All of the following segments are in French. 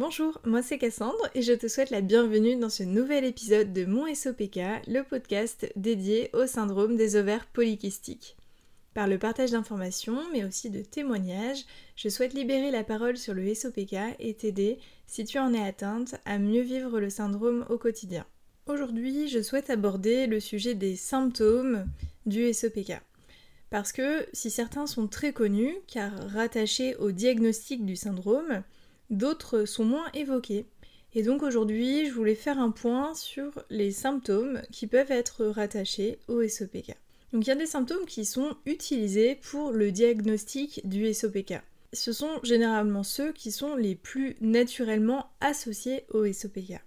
Bonjour, moi c'est Cassandre et je te souhaite la bienvenue dans ce nouvel épisode de mon SOPK, le podcast dédié au syndrome des ovaires polykystiques. Par le partage d'informations, mais aussi de témoignages, je souhaite libérer la parole sur le SOPK et t'aider, si tu en es atteinte, à mieux vivre le syndrome au quotidien. Aujourd'hui, je souhaite aborder le sujet des symptômes du SOPK. Parce que si certains sont très connus, car rattachés au diagnostic du syndrome, d'autres sont moins évoqués. Et donc aujourd'hui, je voulais faire un point sur les symptômes qui peuvent être rattachés au SOPK. Donc il y a des symptômes qui sont utilisés pour le diagnostic du SOPK. Ce sont généralement ceux qui sont les plus naturellement associés au SOPK.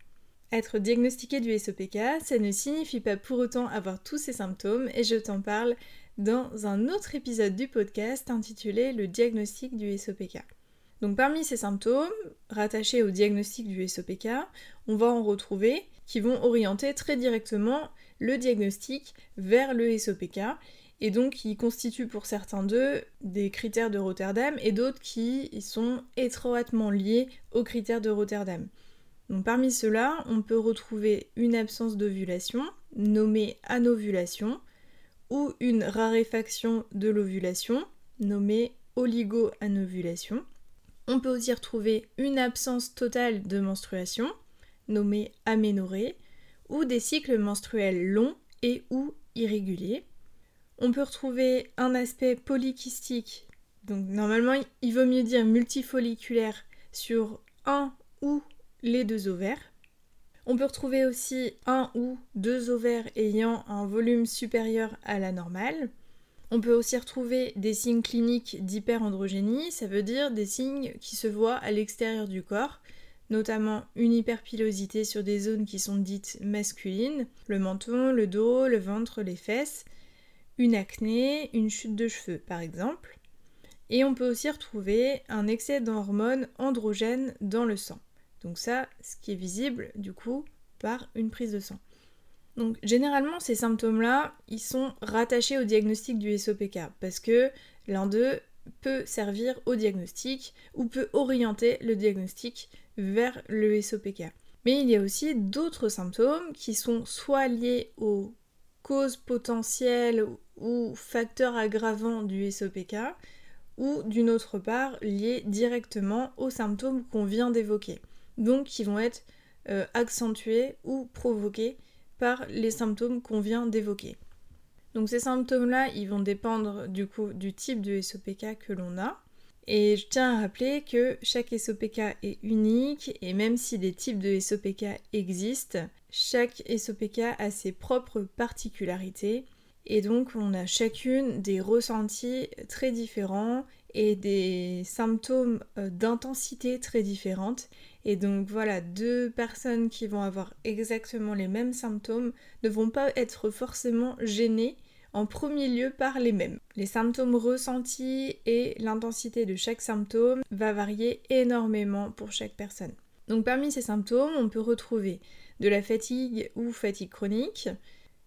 Être diagnostiqué du SOPK, ça ne signifie pas pour autant avoir tous ces symptômes et je t'en parle dans un autre épisode du podcast intitulé Le diagnostic du SOPK. Donc parmi ces symptômes rattachés au diagnostic du SOPK, on va en retrouver qui vont orienter très directement le diagnostic vers le SOPK et donc qui constituent pour certains d'eux des critères de Rotterdam et d'autres qui sont étroitement liés aux critères de Rotterdam. Donc parmi ceux-là, on peut retrouver une absence d'ovulation, nommée anovulation, ou une raréfaction de l'ovulation, nommée oligoanovulation. On peut aussi retrouver une absence totale de menstruation, nommée aménorrhée, ou des cycles menstruels longs et ou irréguliers. On peut retrouver un aspect polykystique, donc normalement il vaut mieux dire multifolliculaire sur un ou les deux ovaires. On peut retrouver aussi un ou deux ovaires ayant un volume supérieur à la normale. On peut aussi retrouver des signes cliniques d'hyperandrogénie, ça veut dire des signes qui se voient à l'extérieur du corps, notamment une hyperpilosité sur des zones qui sont dites masculines, le menton, le dos, le ventre, les fesses, une acné, une chute de cheveux par exemple. Et on peut aussi retrouver un excès d'hormones androgènes dans le sang. Donc ça, ce qui est visible du coup par une prise de sang. Donc généralement ces symptômes-là, ils sont rattachés au diagnostic du SOPK parce que l'un d'eux peut servir au diagnostic ou peut orienter le diagnostic vers le SOPK. Mais il y a aussi d'autres symptômes qui sont soit liés aux causes potentielles ou facteurs aggravants du SOPK ou d'une autre part liés directement aux symptômes qu'on vient d'évoquer. Donc qui vont être euh, accentués ou provoqués par les symptômes qu'on vient d'évoquer. Donc ces symptômes-là, ils vont dépendre du coup du type de SOPK que l'on a. Et je tiens à rappeler que chaque SOPK est unique et même si des types de SOPK existent, chaque SOPK a ses propres particularités et donc on a chacune des ressentis très différents et des symptômes euh, d'intensité très différentes. Et donc voilà, deux personnes qui vont avoir exactement les mêmes symptômes ne vont pas être forcément gênées en premier lieu par les mêmes. Les symptômes ressentis et l'intensité de chaque symptôme va varier énormément pour chaque personne. Donc parmi ces symptômes, on peut retrouver de la fatigue ou fatigue chronique,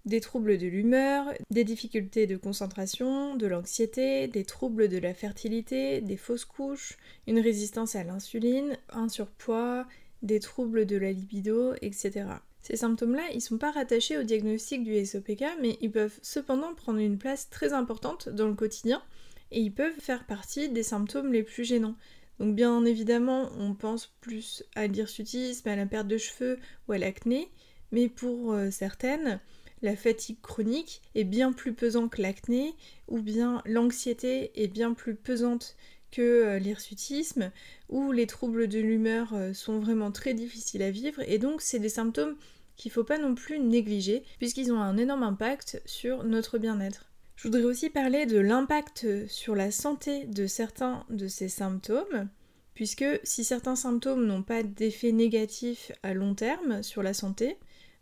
des troubles de l'humeur, des difficultés de concentration, de l'anxiété, des troubles de la fertilité, des fausses couches, une résistance à l'insuline, un surpoids, des troubles de la libido, etc. Ces symptômes-là, ils sont pas rattachés au diagnostic du SOPK, mais ils peuvent cependant prendre une place très importante dans le quotidien et ils peuvent faire partie des symptômes les plus gênants. Donc bien évidemment, on pense plus à l'hirsutisme, à la perte de cheveux ou à l'acné, mais pour euh, certaines, la fatigue chronique est bien plus pesante que l'acné, ou bien l'anxiété est bien plus pesante que euh, l'hirsutisme, ou les troubles de l'humeur euh, sont vraiment très difficiles à vivre, et donc c'est des symptômes qu'il ne faut pas non plus négliger, puisqu'ils ont un énorme impact sur notre bien-être. Je voudrais aussi parler de l'impact sur la santé de certains de ces symptômes, puisque si certains symptômes n'ont pas d'effet négatif à long terme sur la santé,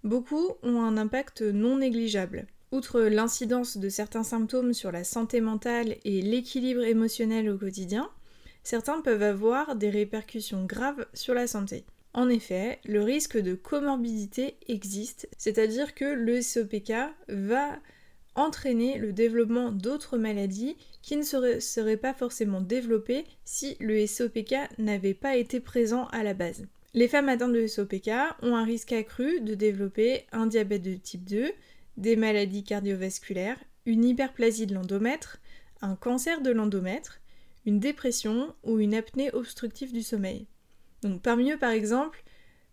Beaucoup ont un impact non négligeable. Outre l'incidence de certains symptômes sur la santé mentale et l'équilibre émotionnel au quotidien, certains peuvent avoir des répercussions graves sur la santé. En effet, le risque de comorbidité existe, c'est-à-dire que le SOPK va entraîner le développement d'autres maladies qui ne seraient, pas forcément développées si le SOPK n'avait pas été présent à la base. Les femmes atteintes de SOPK ont un risque accru de développer un diabète de type 2, des maladies cardiovasculaires, une hyperplasie de l'endomètre, un cancer de l'endomètre, une dépression ou une apnée obstructive du sommeil. Donc parmi eux par exemple,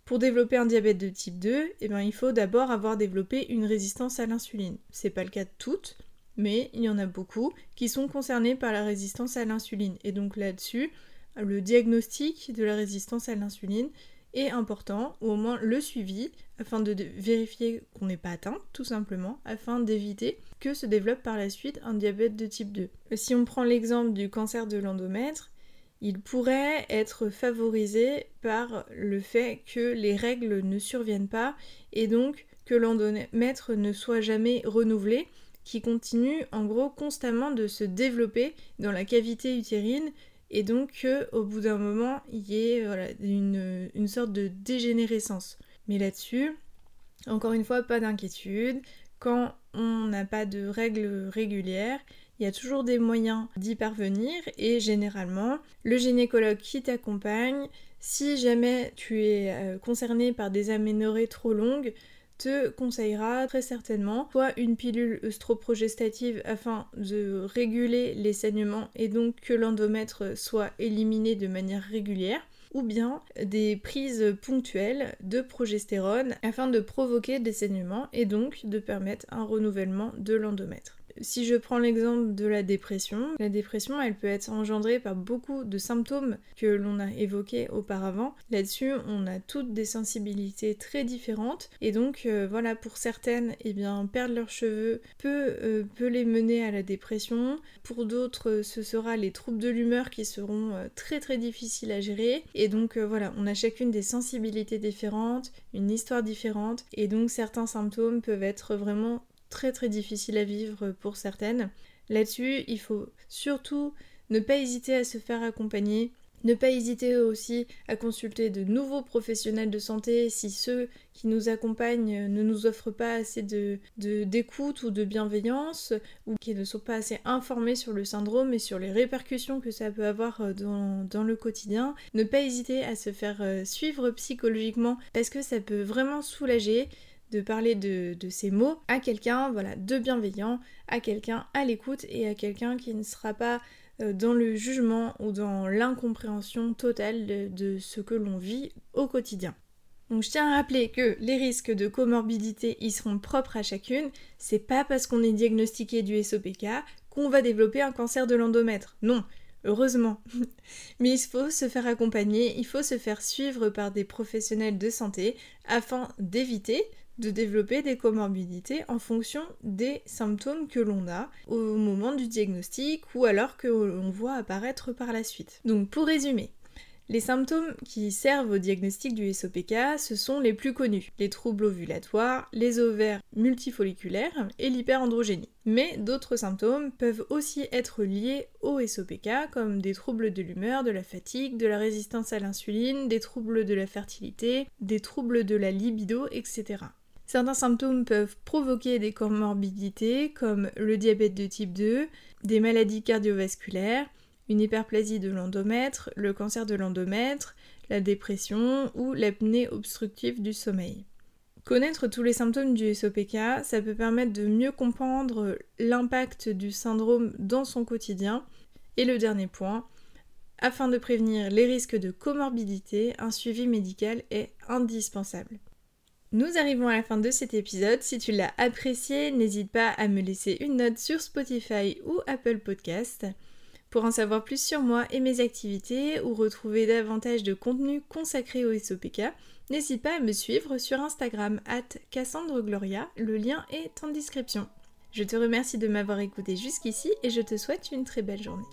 pour développer un diabète de type 2, eh ben, il faut d'abord avoir développé une résistance à l'insuline. C'est pas le cas de toutes, mais il y en a beaucoup qui sont concernés par la résistance à l'insuline. Et donc là-dessus, le diagnostic de la résistance à l'insuline est important, ou au moins le suivi, afin de vérifier qu'on n'est pas atteint, tout simplement, afin d'éviter que se développe par la suite un diabète de type 2. Si on prend l'exemple du cancer de l'endomètre, il pourrait être favorisé par le fait que les règles ne surviennent pas et donc que l'endomètre ne soit jamais renouvelé, qui continue en gros constamment de se développer dans la cavité utérine et donc qu'au bout d'un moment il y ait une, une sorte de dégénérescence. Mais là-dessus, encore une fois, pas d'inquiétude. Quand on n'a pas de règles régulières, il y a toujours des moyens d'y parvenir et généralement, le gynécologue qui t'accompagne, si jamais tu es euh, concerné par des aménorrhées trop longues, te conseillera très certainement soit une pilule œstroprogestative afin de réguler les saignements et donc que l'endomètre soit éliminé de manière régulière, ou bien des prises ponctuelles de progestérone afin de provoquer des saignements et donc de permettre un renouvellement de l'endomètre. Si je prends l'exemple de la dépression, la dépression, elle peut être engendrée par beaucoup de symptômes que l'on a évoqués auparavant. Là-dessus, on a toutes des sensibilités très différentes et donc euh, voilà, pour certaines, eh bien, perdre leurs cheveux peut, euh, peut les mener à la dépression. Pour d'autres, ce sera les troubles de l'humeur qui seront euh, très très difficiles à gérer. Et donc voilà, on a chacune des sensibilités différentes, une histoire différente et donc certains symptômes peuvent être vraiment très très difficile à vivre pour certaines. Là-dessus, il faut surtout ne pas hésiter à se faire accompagner, ne pas hésiter aussi à consulter de nouveaux professionnels de santé si ceux qui nous accompagnent ne nous offrent pas assez de, d'écoute ou de bienveillance ou qui ne sont pas assez informés sur le syndrome et sur les répercussions que ça peut avoir euh, dans, dans le quotidien. Ne pas hésiter à se faire euh, suivre psychologiquement parce que ça peut vraiment soulager de parler de, ces mots à quelqu'un voilà, de bienveillant, à quelqu'un à l'écoute et à quelqu'un qui ne sera pas euh, dans le jugement ou dans l'incompréhension totale de, de ce que l'on vit au quotidien. Donc je tiens à rappeler que les risques de comorbidité y seront propres à chacune. C'est pas parce qu'on est diagnostiqué du SOPK qu'on va développer un cancer de l'endomètre. Non, heureusement. Mais il faut se faire accompagner, il faut se faire suivre par des professionnels de santé afin d'éviter de développer des comorbidités en fonction des symptômes que l'on a au moment du diagnostic ou alors que l'on voit apparaître par la suite. Donc pour résumer, les symptômes qui servent au diagnostic du SOPK, ce sont les plus connus, les troubles ovulatoires, les ovaires multifolliculaires et l'hyperandrogénie. Mais d'autres symptômes peuvent aussi être liés au SOPK, comme des troubles de l'humeur, de la fatigue, de la résistance à l'insuline, des troubles de la fertilité, des troubles de la libido, etc. Certains symptômes peuvent provoquer des comorbidités comme le diabète de type 2, des maladies cardiovasculaires, une hyperplasie de l'endomètre, le cancer de l'endomètre, la dépression ou l'apnée obstructive du sommeil. Connaître tous les symptômes du SOPK, ça peut permettre de mieux comprendre l'impact du syndrome dans son quotidien. Et le dernier point, afin de prévenir les risques de comorbidité, un suivi médical est indispensable. Nous arrivons à la fin de cet épisode. Si tu l'as apprécié, n'hésite pas à me laisser une note sur Spotify ou Apple Podcast. Pour en savoir plus sur moi et mes activités ou retrouver davantage de contenu consacré au SOPK, n'hésite pas à me suivre sur Instagram at Cassandre Gloria, le lien est en description. Je te remercie de m'avoir écouté jusqu'ici et je te souhaite une très belle journée.